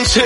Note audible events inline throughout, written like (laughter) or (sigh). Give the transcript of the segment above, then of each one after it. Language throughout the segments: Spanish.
11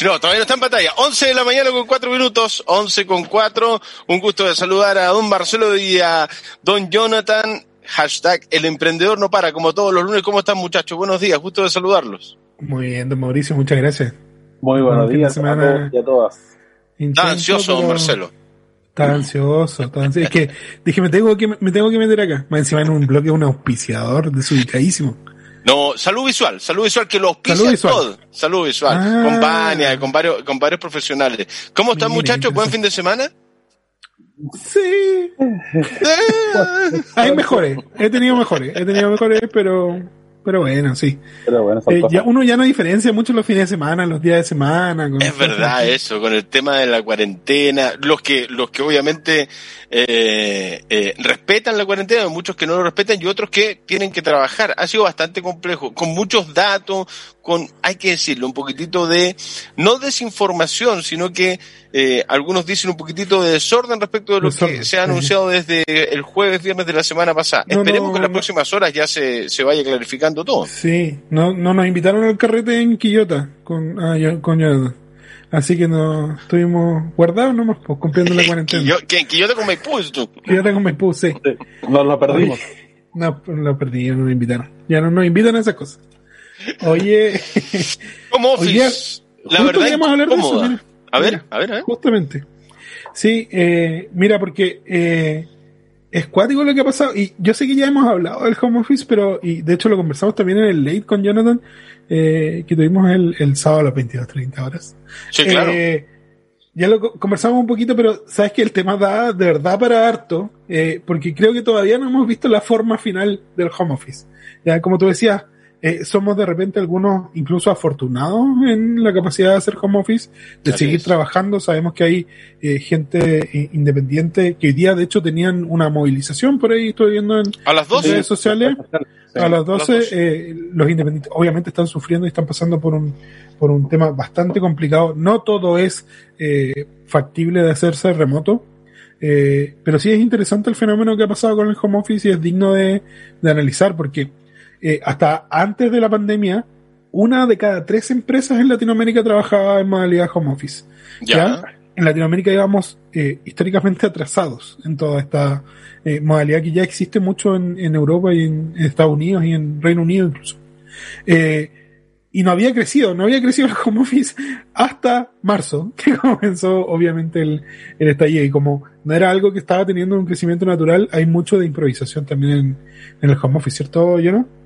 (laughs) no, todavía no está en pantalla. 11 de la mañana con 4 minutos, 11 con 4. Un gusto de saludar a don Marcelo y a don Jonathan. Hashtag el emprendedor no para, como todos los lunes. ¿Cómo están muchachos? Buenos días, gusto de saludarlos. Muy bien, don Mauricio, muchas gracias. Muy buenos días a todos y a todas. Está ansioso, don Marcelo. Está ansioso, está ansioso. Es que dije, me tengo que, me tengo que meter acá. Más encima en un bloque un auspiciador desubicadísimo. No, salud visual, salud visual que lo auspicia salud visual. todo. Salud visual, ah. compañía, con varios, con varios profesionales. ¿Cómo están muchachos? ¿Buen fin de semana? Sí. (laughs) Hay mejores, he tenido mejores, he tenido mejores, pero pero bueno, sí. Pero bueno, eh, ya, uno ya no diferencia mucho los fines de semana, los días de semana. es verdad eso, con el tema de la cuarentena. Los que, los que obviamente eh, eh, respetan la cuarentena, muchos que no lo respetan y otros que tienen que trabajar. Ha sido bastante complejo, con muchos datos, con, hay que decirlo, un poquitito de, no desinformación, sino que eh, algunos dicen un poquitito de desorden respecto de lo que se ha anunciado desde el jueves, viernes de la semana pasada. Esperemos que en las próximas horas ya se, se vaya clarificando todo. Sí, no, no nos invitaron al carrete en Quillota con, ah, con Así que no estuvimos guardados nomás, pues, cumpliendo la (laughs) cuarentena. ¿En Quillota con Maipú? Quillota con Maipú, sí. Nos lo perdimos. (laughs) No, lo perdí, no nos invitaron. Ya no nos invitan a esas cosas. Oye. ¿Cómo Office? la verdad es hablar de eso, a, ver, a ver, a ver. Justamente. Sí, eh, mira, porque eh, es cuático lo que ha pasado. Y yo sé que ya hemos hablado del home office, pero, y de hecho lo conversamos también en el late con Jonathan, eh, que tuvimos el, el sábado a las 22.30 horas. Sí, claro. Eh, ya lo conversamos un poquito, pero sabes que el tema da de verdad para harto, eh, porque creo que todavía no hemos visto la forma final del home office. Ya, como tú decías, eh, somos de repente algunos incluso afortunados en la capacidad de hacer home office, de seguir trabajando. Sabemos que hay eh, gente eh, independiente que hoy día de hecho tenían una movilización por ahí, estoy viendo en ¿A las redes sociales. a las 12, los independientes obviamente están sufriendo y están pasando por un, por un tema bastante complicado. No todo es factible de hacerse remoto. pero sí es interesante el fenómeno que ha pasado con el home office y es digno de, de analizar porque eh, hasta antes de la pandemia, una de cada tres empresas en Latinoamérica trabajaba en modalidad home office. Ya. En Latinoamérica íbamos eh, históricamente atrasados en toda esta eh, modalidad que ya existe mucho en, Europa y en, Estados Unidos y en Reino Unido incluso. y no había crecido, no había crecido el home office hasta marzo, (laughs) que comenzó obviamente el, el estallido. Y como no era algo que estaba teniendo un crecimiento natural, hay mucho de improvisación también en, en el home office, ¿cierto, Jono?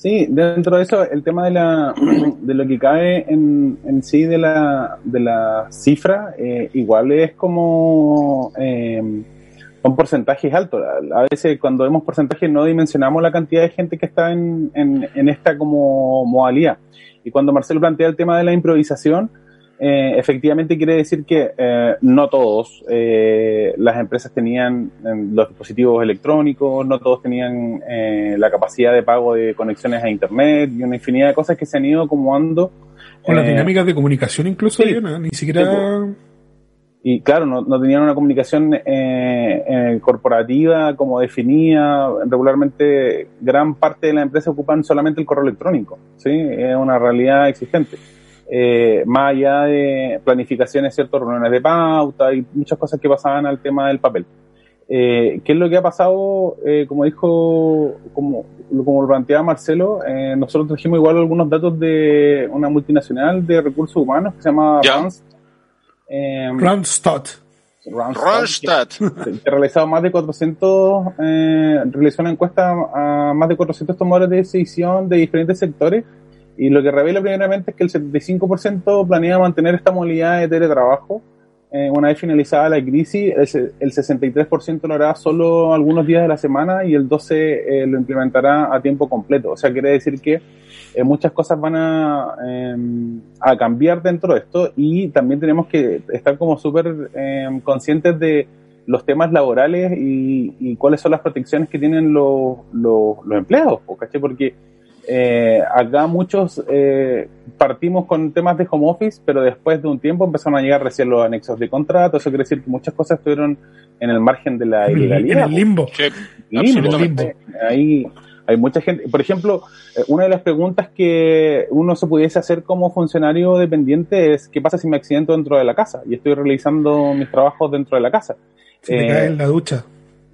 Sí, dentro de eso, el tema de, la, (clears throat) de lo que cae en, en sí de la, de la cifra, eh, igual es como eh, un porcentajes altos. A veces cuando vemos porcentajes no dimensionamos la cantidad de gente que está en, en, en esta como modalidad. Y cuando Marcelo plantea el tema de la improvisación, eh, efectivamente quiere decir que eh, no todos eh, las empresas tenían los dispositivos electrónicos, no todos tenían la capacidad de pago de conexiones a Internet y una infinidad de cosas que se han ido acomodando. Con las dinámicas de comunicación incluso, ni siquiera... Y claro, no, no tenían una comunicación corporativa como definía. Regularmente, gran parte de las empresas ocupan solamente el correo electrónico. ¿sí? Es una realidad existente eh, más allá de planificaciones, ciertas reuniones de pauta y muchas cosas que pasaban al tema del papel. Eh, ¿Qué es lo que ha pasado? Eh, como dijo, como, como lo planteaba Marcelo, eh, nosotros trajimos igual algunos datos de una multinacional de recursos humanos que se llama Randstad. Randstad. Que, ha realizado más de 400, eh, realizó una encuesta a más de 400 tomadores de decisión de diferentes sectores y lo que revela primeramente es que el 75% planea mantener esta movilidad de teletrabajo. Eh, una vez finalizada la crisis, el 63% lo hará solo algunos días de la semana y el 12% eh, lo implementará a tiempo completo. O sea, quiere decir que eh, muchas cosas van a, em, a, cambiar dentro de esto y también tenemos que estar como súper em, conscientes de los temas laborales y, cuáles son las protecciones que tienen los, los, los empleados, Porque eh, acá muchos eh, partimos con temas de home office, pero después de un tiempo empezaron a llegar recién los anexos de contrato. Eso quiere decir que muchas cosas estuvieron en el margen de la ilegalidad. En el limbo. limbo, Ahí, Hay mucha gente, por ejemplo, eh, una de las preguntas que uno se pudiese hacer como funcionario dependiente es ¿qué pasa si me accidento dentro de la casa? Y estoy realizando mis trabajos dentro de la casa. Si te caes en la ducha.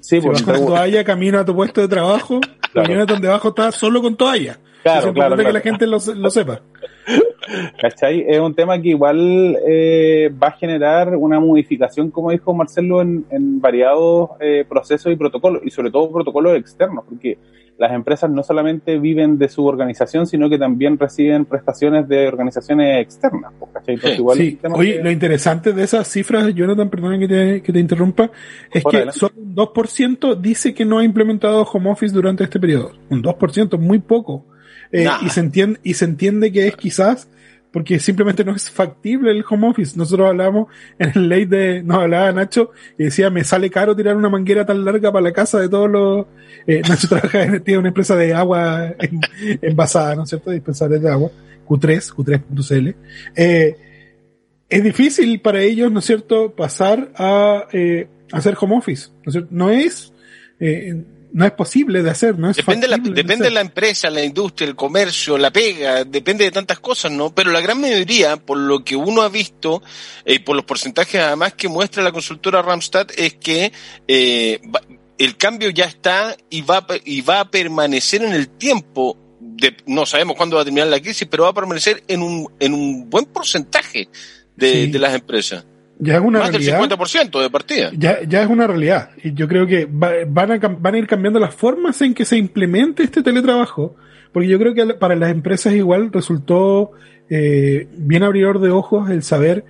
Sí, si vas con toalla, camino a tu puesto de trabajo, claro. donde abajo estás solo con toalla. Claro, es claro, que la gente lo, lo sepa. (laughs) ¿Cachai? Es un tema que igual eh, va a generar una modificación, como dijo Marcelo, en, en variados eh, procesos y protocolos, y sobre todo protocolos externos, porque las empresas no solamente viven de su organización, sino que también reciben prestaciones de organizaciones externas. sí. Oye, lo interesante de esas cifras, Jonathan, perdón que te, que te interrumpa, es que solo un 2% dice que no ha implementado home office durante este periodo. Un 2%, muy poco. Eh, y, se entiende, y se entiende que es quizás porque simplemente no es factible el home office. Nosotros hablamos en el ley de, nos hablaba Nacho y decía, me sale caro tirar una manguera tan larga para la casa de todos los, eh, (laughs) Nacho trabaja en tiene una empresa de agua envasada, ¿no es cierto? Dispensadores de agua, Q3, Q3.cl. Eh, es difícil para ellos, ¿no es cierto?, pasar a eh, hacer home office. ¿no es, cierto? No es eh, no es posible de hacer, no es Depende, la, depende de, la empresa, la industria, el comercio, la pega, depende de tantas cosas, ¿no? Pero la gran mayoría, por lo que uno ha visto, y eh, por los porcentajes además que muestra la consultora Ramstad, es que eh, el cambio ya está y va, y va a permanecer en el tiempo. De, no sabemos cuándo va a terminar la crisis, pero va a permanecer en un, en un buen porcentaje de, de las empresas ya es una Más realidad. del 50% de partida. Ya, ya es una realidad. Y yo creo que van, a, van a ir cambiando las formas en que se implemente este teletrabajo. Porque yo creo que para las empresas igual resultó eh, bien abridor de ojos el saber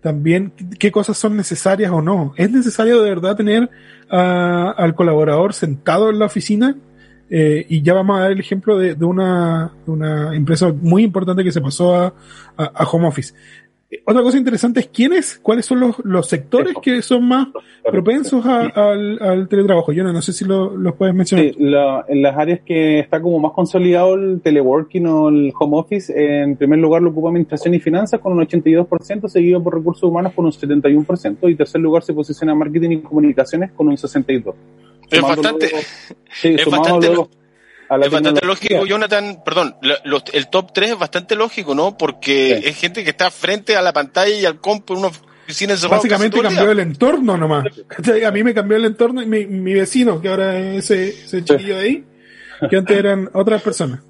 también qué cosas son necesarias o no. ¿Es necesario de verdad tener al colaborador sentado en la oficina? Eh, y ya vamos a dar el ejemplo de, de, una, de, una, empresa muy importante que se pasó a, a, a home office. Otra cosa interesante es quiénes, cuáles son los, los sectores que son más propensos al, al, teletrabajo. Yo no, no sé si lo, los puedes mencionar. Sí, la, en las áreas que está como más consolidado el teleworking o el home office, en primer lugar lo ocupa administración y finanzas con un 82%, seguido por recursos humanos con un 71%, y en tercer lugar se posiciona marketing y comunicaciones con un 62%. Es bastante, sí, (laughs) es bastante, es bastante lógico, Jonathan, perdón, el top 3 es bastante lógico, ¿no? Porque es gente que está frente a la pantalla y al compu en una oficina encerrada. Básicamente cambió el entorno nomás. (laughs) A mí me cambió el entorno y mi, mi vecino, que ahora es ese, ese chiquillo de ahí, que antes eran otras personas.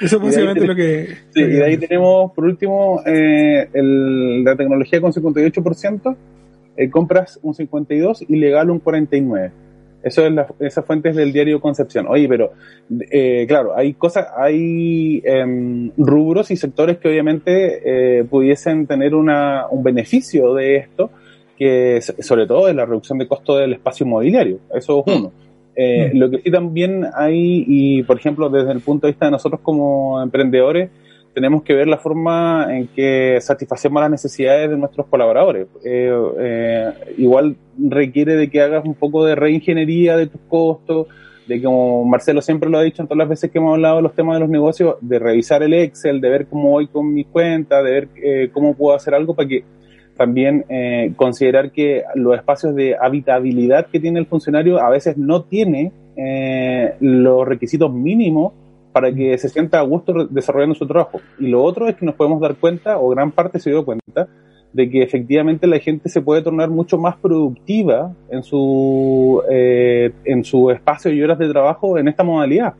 Eso es básicamente lo que... Sí, y de ahí tenemos, por último, eh, el, la tecnología con 58%, eh, compras un 52% y legal un 49%. Eso es la, esas fuentes del diario Concepción. Oye, pero eh, claro, hay cosas, hay eh, rubros y sectores que obviamente eh, pudiesen tener una, un beneficio de esto, que sobre todo es la reducción de costo del espacio inmobiliario. Eso es uno. Eh, mm. Lo que sí también hay, y por ejemplo, desde el punto de vista de nosotros como emprendedores, tenemos que ver la forma en que satisfacemos las necesidades de nuestros colaboradores. Eh, eh, igual requiere de que hagas un poco de reingeniería de tus costos, de como Marcelo siempre lo ha dicho en todas las veces que hemos hablado de los temas de los negocios, de revisar el Excel, de ver cómo voy con mis cuentas, de ver eh, cómo puedo hacer algo para que también eh, considerar que los espacios de habitabilidad que tiene el funcionario a veces no tiene los requisitos mínimos para que se sienta a gusto desarrollando su trabajo. Y lo otro es que nos podemos dar cuenta, o gran parte se dio cuenta, de que efectivamente la gente se puede tornar mucho más productiva en su, eh, en su espacio y horas de trabajo en esta modalidad.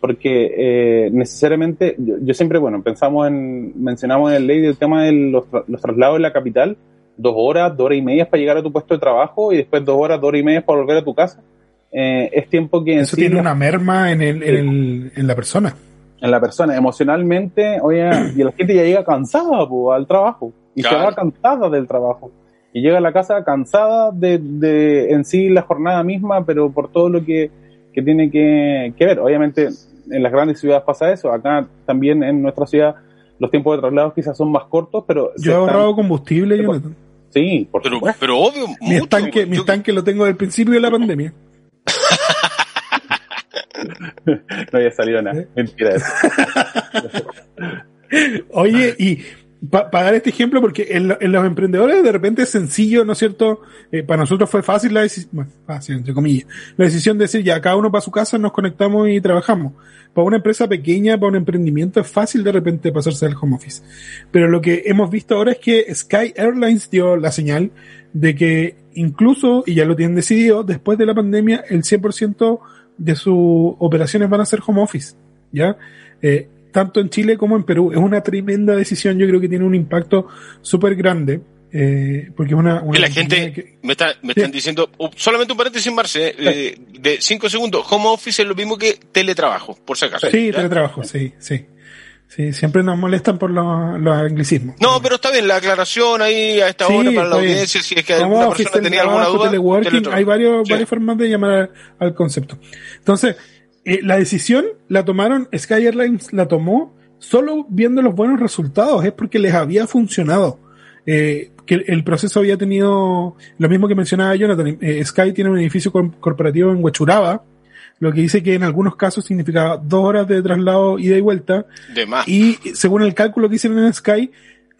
Porque eh, necesariamente, yo, yo, siempre, bueno, pensamos en, mencionamos en el ley del tema de los, los traslados en la capital, dos horas, dos horas y media para llegar a tu puesto de trabajo y después dos horas, dos horas y media para volver a tu casa eh, es tiempo que... Eso tiene una merma en, el, en, el, en, la persona. En la persona, emocionalmente, oye, (clears throat) y la gente ya llega cansada al trabajo, y claro. se va cansada del trabajo, y llega a la casa cansada de, de en sí la jornada misma, pero por todo lo que, que tiene que, que ver. Obviamente, en las grandes ciudades pasa eso, acá también en nuestra ciudad los tiempos de traslado quizás son más cortos, pero... Yo he ahorrado combustible, Jonathan. Sí, por pero, pero obvio. Mi mucho, estanque, yo... mi estanque lo tengo del principio de la (clears throat) pandemia. (laughs) no había salido nada. Mentira. (laughs) Oye, y para dar este ejemplo, porque en, los emprendedores de repente es sencillo, ¿no es cierto? Eh, para nosotros fue fácil la decisión, bueno, fácil, entre comillas, la decisión de decir, ya cada uno para su casa, nos conectamos y trabajamos. Para una empresa pequeña, para un emprendimiento, es fácil de repente pasarse al home office. Pero lo que hemos visto ahora es que Sky Airlines dio la señal de que incluso, y ya lo tienen decidido, después de la pandemia, el 100% de sus operaciones van a ser home office. ¿Ya? Eh, tanto en Chile como en Perú. Es una tremenda decisión, yo creo que tiene un impacto súper grande. Eh, porque es una, la gente me, está, me están diciendo, uh, solamente un paréntesis, Marce, eh, de cinco segundos, home office es lo mismo que teletrabajo, por si acaso. Sí, teletrabajo, sí, sí. Sí, siempre nos molestan por los, los anglicismos. No, pero está bien, la aclaración ahí a esta hora para la audiencia, si es que alguna persona tenía alguna duda. hay varios, varias formas de llamar al concepto. Entonces, eh, la decisión la tomaron, Sky Airlines la tomó solo viendo los buenos resultados, es porque les había funcionado. Eh, que el proceso había tenido lo mismo que mencionaba Jonathan. Eh, Sky tiene un edificio corporativo en Huechuraba, lo que dice que en algunos casos significaba dos horas de traslado ida y vuelta. De más. Y según el cálculo que hicieron en Sky,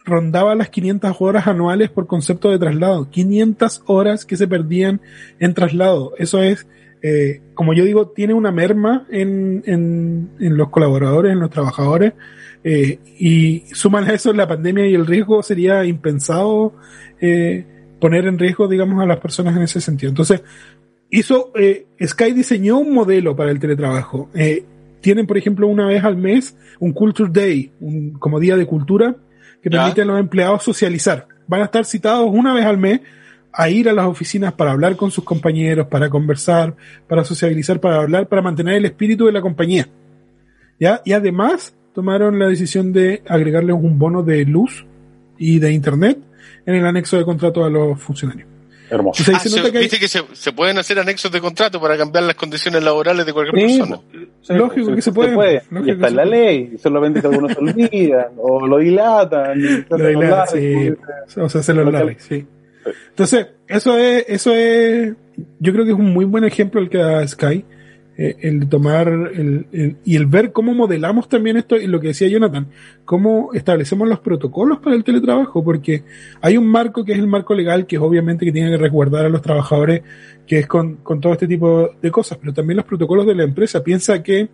rondaba las 500 horas anuales por concepto de traslado. 500 horas que se perdían en traslado. Eso es eh, como yo digo, tiene una merma en, en, en los colaboradores, en los trabajadores, eh, y suman a eso la pandemia y el riesgo, sería impensado eh, poner en riesgo, digamos, a las personas en ese sentido. Entonces, hizo, eh, Sky diseñó un modelo para el teletrabajo. Eh, tienen, por ejemplo, una vez al mes un Culture Day, un, como día de cultura, que permite a los empleados socializar. Van a estar citados una vez al mes a ir a las oficinas para hablar con sus compañeros, para conversar, para sociabilizar, para hablar, para mantener el espíritu de la compañía. ¿Ya? Y además tomaron la decisión de agregarles un bono de luz y de internet en el anexo de contrato a los funcionarios. Hermoso. Ah, se, que Viste que se, pueden hacer anexos de contrato para cambiar las condiciones laborales de cualquier persona. lógico que se puede. y está en la ley, solamente que algunos se olvidan o lo dilatan. (laughs) Lo dilatan, sí. O sea, se lo larga, sí. Entonces, eso es, eso es, yo creo que es un muy buen ejemplo el que da Sky, eh, el tomar el, y el ver cómo modelamos también esto y lo que decía Jonathan, cómo establecemos los protocolos para el teletrabajo, porque hay un marco que es el marco legal, que es obviamente que tiene que resguardar a los trabajadores, que es con, con todo este tipo de cosas, pero también los protocolos de la empresa. Piensa que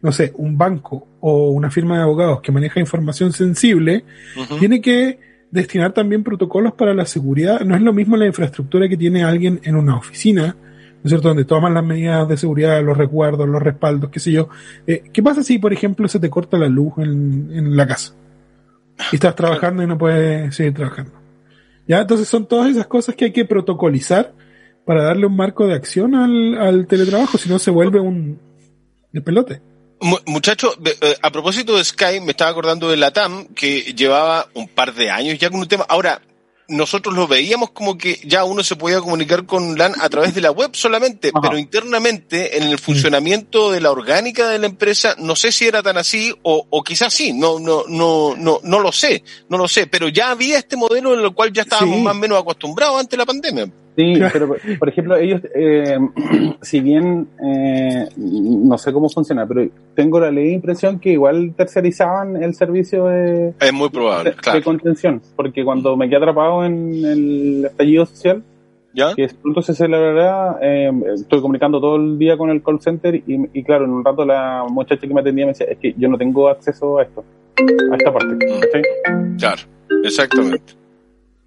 no sé, un banco o una firma de abogados que maneja información sensible, tiene que destinar también protocolos para la seguridad. No es lo mismo la infraestructura que tiene alguien en una oficina, ¿no es cierto? Donde toman las medidas de seguridad, los recuerdos, los respaldos, qué sé yo. Eh, ¿Qué pasa si, por ejemplo, se te corta la luz en, en la casa? Y estás trabajando y no puedes seguir trabajando. ¿Ya? Entonces son todas esas cosas que hay que protocolizar para darle un marco de acción al, al teletrabajo, si no se vuelve un de pelote. Muchacho, eh, a propósito de Sky, me estaba acordando de la TAM, que llevaba un par de años ya con un tema. Ahora, nosotros lo veíamos como que ya uno se podía comunicar con LAN a través de la web solamente, pero internamente en el funcionamiento de la orgánica de la empresa, no sé si era tan así o, o quizás sí, no, no, no, no, no lo sé, no lo sé, pero ya había este modelo en el cual ya estábamos más o menos acostumbrados antes de la pandemia. Sí, (laughs) pero por ejemplo, ellos, eh, (clears throat) si bien eh, no sé cómo funciona, pero tengo la ley de impresión que igual tercerizaban el servicio de, es muy probable, de, contención, porque cuando me quedé atrapado en el estallido social, ¿Ya? que pronto se celebrará, eh, estoy comunicando todo el día con el call center y, y, claro, en un rato la muchacha que me atendía me decía, es que yo no tengo acceso a esto, a esta parte. Mm. Claro, exactamente.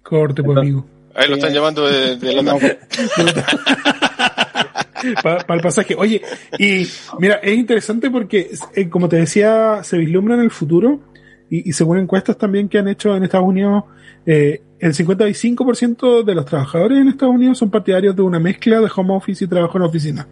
Corte, pues, amigo. Ahí lo están llamando de, la (laughs) para, el pasaje. Oye, y mira, es interesante porque, eh, como te decía, se vislumbra en el futuro y, según encuestas también que han hecho en Estados Unidos, eh, el 55% de los trabajadores en Estados Unidos son partidarios de una mezcla de home office y trabajo en oficina.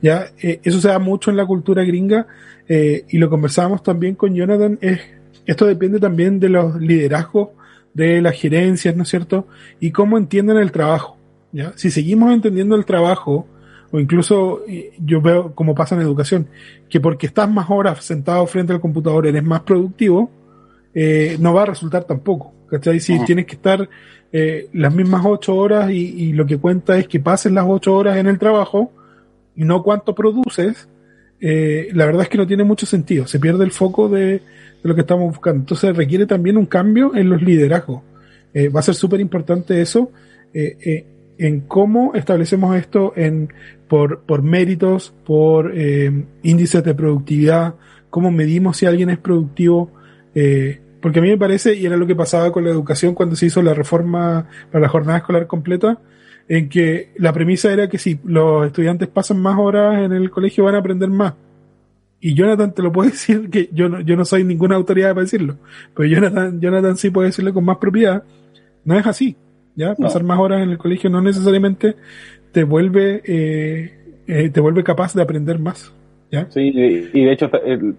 Ya, eh, eso se da mucho en la cultura gringa y lo conversábamos también con Jonathan. Es, esto depende también de los liderazgos de las gerencias, ¿no es cierto? Y cómo entienden el trabajo. ¿ya? Si seguimos entendiendo el trabajo, o incluso eh, yo veo como pasa en educación, que porque estás más horas sentado frente al computador eres más productivo, eh, no va a resultar tampoco. ¿Cachai? Si tienes que estar eh, las mismas ocho horas y, y, lo que cuenta es que pases las ocho horas en el trabajo y no cuánto produces, eh, la verdad es que no tiene mucho sentido. Se pierde el foco de, lo que estamos buscando. Entonces requiere también un cambio en los liderazgos. Eh, va a ser súper importante eso, eh, en cómo establecemos esto en, por, por méritos, por índices de productividad, cómo medimos si alguien es productivo. porque a mí me parece, y era lo que pasaba con la educación cuando se hizo la reforma para la jornada escolar completa, en que la premisa era que si los estudiantes pasan más horas en el colegio van a aprender más. Y Jonathan te lo puede (laughs) decir, que yo no, yo no soy ninguna autoridad para decirlo, pero Jonathan, Jonathan sí puede decirlo con más propiedad. No es así, ¿ya? Pasar más horas en el colegio no necesariamente te vuelve, eh, eh, te vuelve capaz de aprender más. ¿Ya? Sí, y de hecho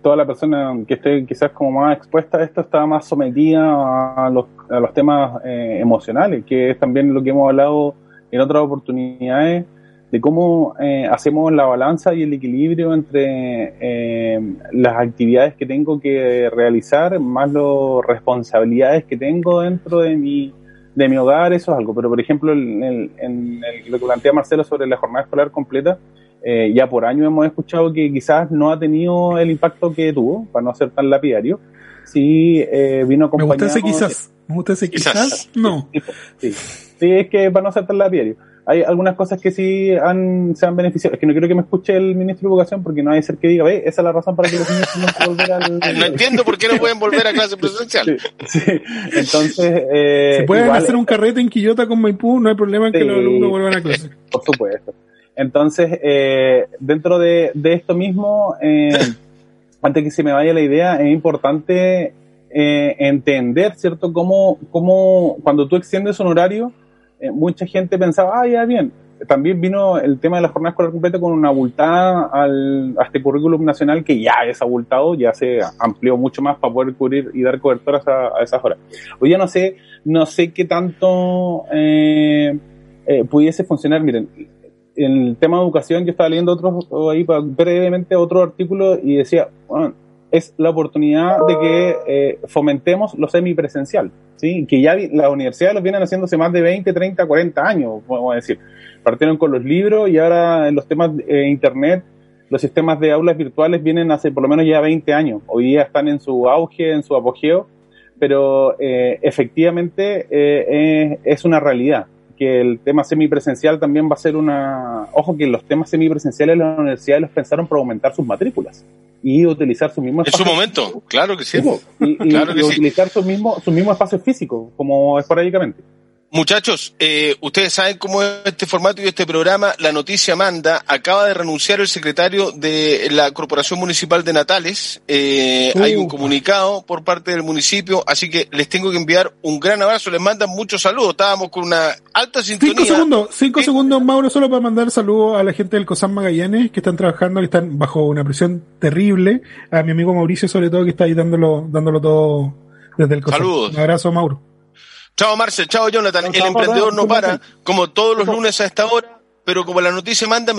toda la persona que esté quizás como más expuesta a esto está más sometida a los, a los temas eh, emocionales, que es también lo que hemos hablado en otras oportunidades de cómo eh, hacemos la balanza y el equilibrio entre eh, las actividades que tengo que realizar más las responsabilidades que tengo dentro de mi, de mi hogar, eso es algo. Pero, por ejemplo, en, en, lo que plantea Marcelo sobre la jornada escolar completa, eh, ya por año hemos escuchado que quizás no ha tenido el impacto que tuvo, para no ser tan lapidario. Sí, vino acompañado... Me gusta ese quizás. Me gusta ese quizás. No. Sí. Sí, es que para no ser tan lapidario. Hay algunas cosas que sí han, se han beneficiado. Es que no quiero que me escuche el ministro de Educación porque no hay ser que diga, ve, esa es la razón para que los niños tengan que volver al... (laughs) No entiendo por qué no pueden volver a clase presencial. Sí, Entonces... Eh, Se pueden hacer un carrete en Quillota con Maipú, no hay problema en que los alumnos vuelvan a clase. Por supuesto. Entonces, eh, dentro de, de, esto mismo, eh, antes que se me vaya la idea, es importante eh, entender, ¿cierto? Cómo, cómo cuando tú extiendes un horario, eh, mucha gente pensaba, ah, ya bien. También vino el tema de la jornada escolar completa con una abultada al, a este currículum nacional que ya es abultado, ya se amplió mucho más para poder cubrir y dar cobertura a, esas horas. Hoy ya no sé, no sé qué tanto eh, eh, pudiese funcionar. Miren, en el tema de educación yo estaba leyendo otro, ahí brevemente otro artículo y decía, bueno, es la oportunidad de que eh, fomentemos lo semipresencial, ¿sí? que ya las universidades lo vienen haciendo hace más de 20, 30, 40 años, podemos decir. Partieron con los libros y ahora en los temas de eh, Internet, los sistemas de aulas virtuales vienen hace por lo menos ya 20 años. Hoy día están en su auge, en su apogeo, pero eh, efectivamente es una realidad que el tema semipresencial también va a ser una... Ojo que los temas semipresenciales las universidades los pensaron para aumentar sus matrículas y utilizar su mismo espacio. En su momento, claro que sí. y, claro que utilizar su mismo, su mismo espacio físico, como esporádicamente. Muchachos, eh, ustedes saben cómo es este formato y este programa. La noticia manda, acaba de renunciar el secretario de la Corporación Municipal de Natales. Eh, hay un comunicado por parte del municipio, así que les tengo que enviar un gran abrazo. Les mandan muchos saludos. Estábamos con una alta sintonía. Cinco segundos, cinco segundos, Mauro, solo para mandar saludos a la gente del COSAM Magallanes que están trabajando, que están bajo una presión terrible. A mi amigo Mauricio, sobre todo, que está ahí dándolo, dándolo todo desde el COSAM. Saludos. Un abrazo, Mauro. Chao Marcel, chao Jonathan. el emprendedor no para, como todos los lunes a esta hora, pero como la noticia manda,